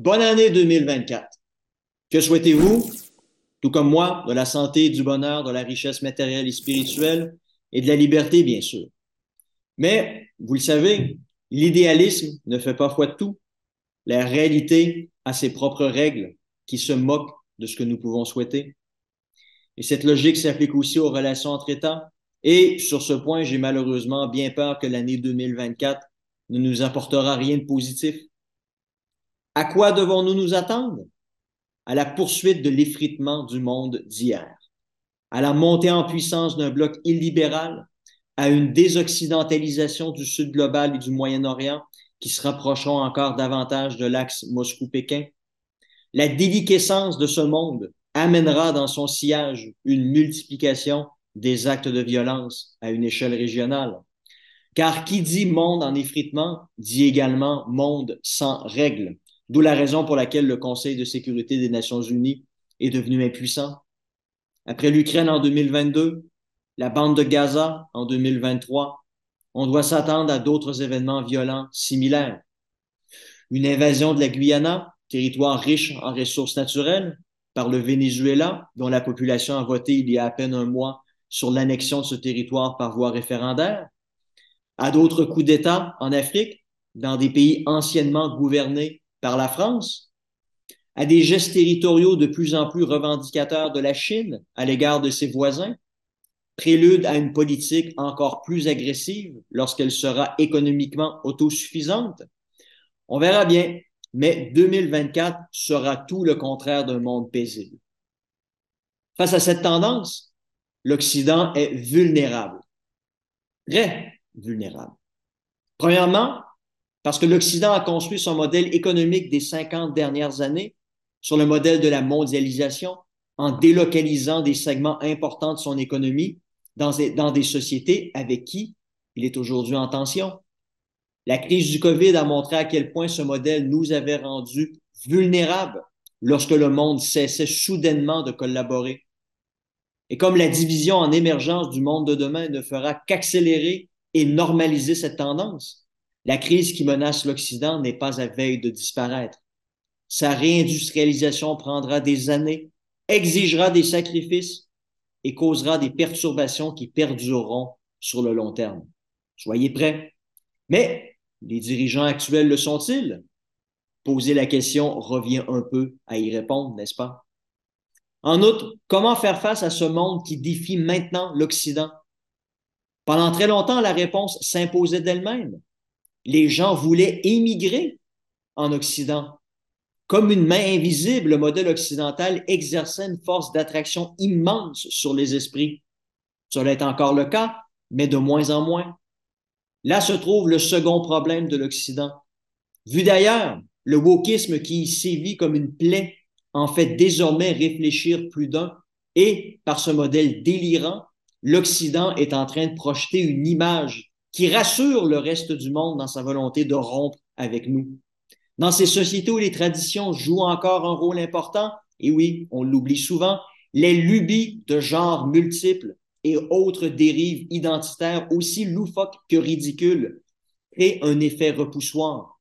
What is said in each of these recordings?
bonne année 2024. Que souhaitez-vous? Tout comme moi, de la santé, du bonheur, de la richesse matérielle et spirituelle et de la liberté, bien sûr. Mais, vous le savez, l'idéalisme ne fait pas foi de tout. La réalité a ses propres règles qui se moquent de ce que nous pouvons souhaiter. Et cette logique s'applique aussi aux relations entre États. Et sur ce point, j'ai malheureusement bien peur que l'année 2024 ne nous apportera rien de positif. À quoi devons-nous nous attendre? À la poursuite de l'effritement du monde d'hier, à la montée en puissance d'un bloc illibéral, à une désoccidentalisation du Sud global et du Moyen-Orient qui se rapprocheront encore davantage de l'axe Moscou-Pékin. La déliquescence de ce monde amènera dans son sillage une multiplication des actes de violence à une échelle régionale. Car qui dit monde en effritement dit également monde sans règles, d'où la raison pour laquelle le Conseil de sécurité des Nations Unies est devenu impuissant. Après l'Ukraine en 2022, la bande de Gaza en 2023, on doit s'attendre à d'autres événements violents similaires. Une invasion de la Guyana, territoire riche en ressources naturelles, par le Venezuela, dont la population a voté il y a à peine un mois sur l'annexion de ce territoire par voie référendaire, à d'autres coups d'État en Afrique, dans des pays anciennement gouvernés par la France, à des gestes territoriaux de plus en plus revendicateurs de la Chine à l'égard de ses voisins, prélude à une politique encore plus agressive lorsqu'elle sera économiquement autosuffisante. On verra bien, mais 2024 sera tout le contraire d'un monde paisible. Face à cette tendance, l'Occident est vulnérable, très vulnérable. Premièrement, parce que l'Occident a construit son modèle économique des 50 dernières années sur le modèle de la mondialisation en délocalisant des segments importants de son économie dans des, sociétés avec qui il est aujourd'hui en tension. La crise du COVID a montré à quel point ce modèle nous avait rendus vulnérables lorsque le monde cessait soudainement de collaborer. Et comme la division en émergence du monde de demain ne fera qu'accélérer et normaliser cette tendance, la crise qui menace l'Occident n'est pas à veille de disparaître. Sa réindustrialisation prendra des années, exigera des sacrifices et causera des perturbations qui perdureront sur le long terme. Soyez prêts. Mais les dirigeants actuels le sont-ils? Poser la question revient un peu à y répondre, n'est-ce pas? En outre, comment faire face à ce monde qui défie maintenant l'Occident? Pendant très longtemps, la réponse s'imposait d'elle-même. Les gens voulaient émigrer en Occident. Comme une main invisible, le modèle occidental exerçait une force d'attraction immense sur les esprits. Cela est encore le cas, mais de moins en moins. Là se trouve le second problème de l'Occident. Vu d'ailleurs, le wokisme qui y sévit comme une plaie en fait désormais réfléchir plus d'un et, par ce modèle délirant, l'Occident est en train de projeter une image qui rassure le reste du monde dans sa volonté de rompre avec nous. Dans ces sociétés où les traditions jouent encore un rôle important, et oui, on l'oublie souvent, les lubies de genre multiples et autres dérives identitaires aussi loufoques que ridicules créent un effet repoussoir.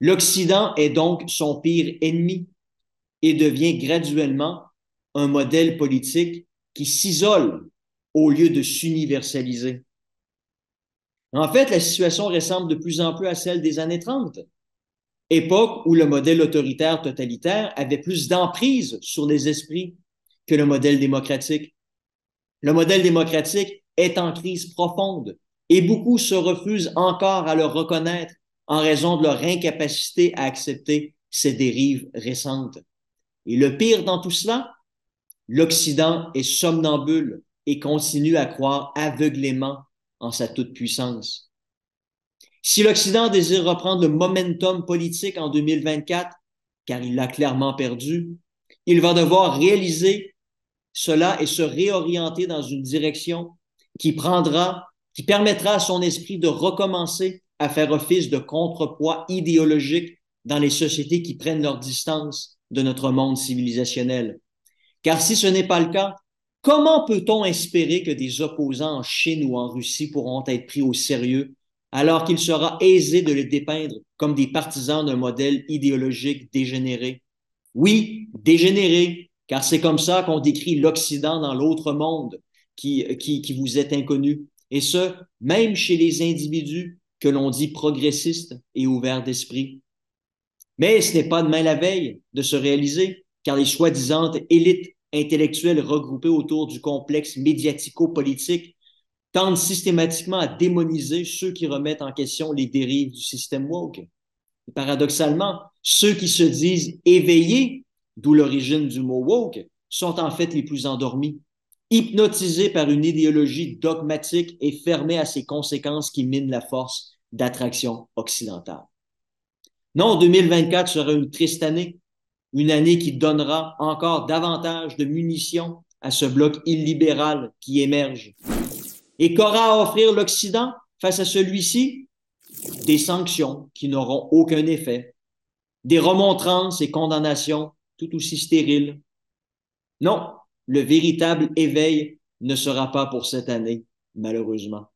L'Occident est donc son pire ennemi et devient graduellement un modèle politique qui s'isole au lieu de s'universaliser. En fait, la situation ressemble de plus en plus à celle des années 30, époque où le modèle autoritaire totalitaire avait plus d'emprise sur les esprits que le modèle démocratique. Le modèle démocratique est en crise profonde et beaucoup se refusent encore à le reconnaître en raison de leur incapacité à accepter ces dérives récentes. Et le pire dans tout cela, l'Occident est somnambule et continue à croire aveuglément en sa toute-puissance. Si l'Occident désire reprendre le momentum politique en 2024, car il l'a clairement perdu, il va devoir réaliser cela et se réorienter dans une direction qui prendra, qui permettra à son esprit de recommencer à faire office de contrepoids idéologique dans les sociétés qui prennent leur distance de notre monde civilisationnel. Car si ce n'est pas le cas, comment peut-on espérer que des opposants en Chine ou en Russie pourront être pris au sérieux alors qu'il sera aisé de les dépeindre comme des partisans d'un modèle idéologique dégénéré? Oui, dégénéré, car c'est comme ça qu'on décrit l'Occident dans l'autre monde qui, qui, vous est inconnu, et ce, même chez les individus que l'on dit progressistes et ouverts d'esprit. Mais ce n'est pas demain la veille de se réaliser, car les soi-disant élites intellectuelles regroupées autour du complexe médiatico-politique tendent systématiquement à démoniser ceux qui remettent en question les dérives du système woke. Paradoxalement, ceux qui se disent éveillés, d'où l'origine du mot woke, sont en fait les plus endormis, hypnotisés par une idéologie dogmatique et fermés à ses conséquences qui minent la force d'attraction occidentale. Non, 2024 sera une triste année, une année qui donnera encore davantage de munitions à ce bloc illibéral qui émerge. Et qu'aura à offrir l'Occident face à celui-ci? Des sanctions qui n'auront aucun effet, des remontrances et condamnations tout aussi stériles. Non, le véritable éveil ne sera pas pour cette année, malheureusement.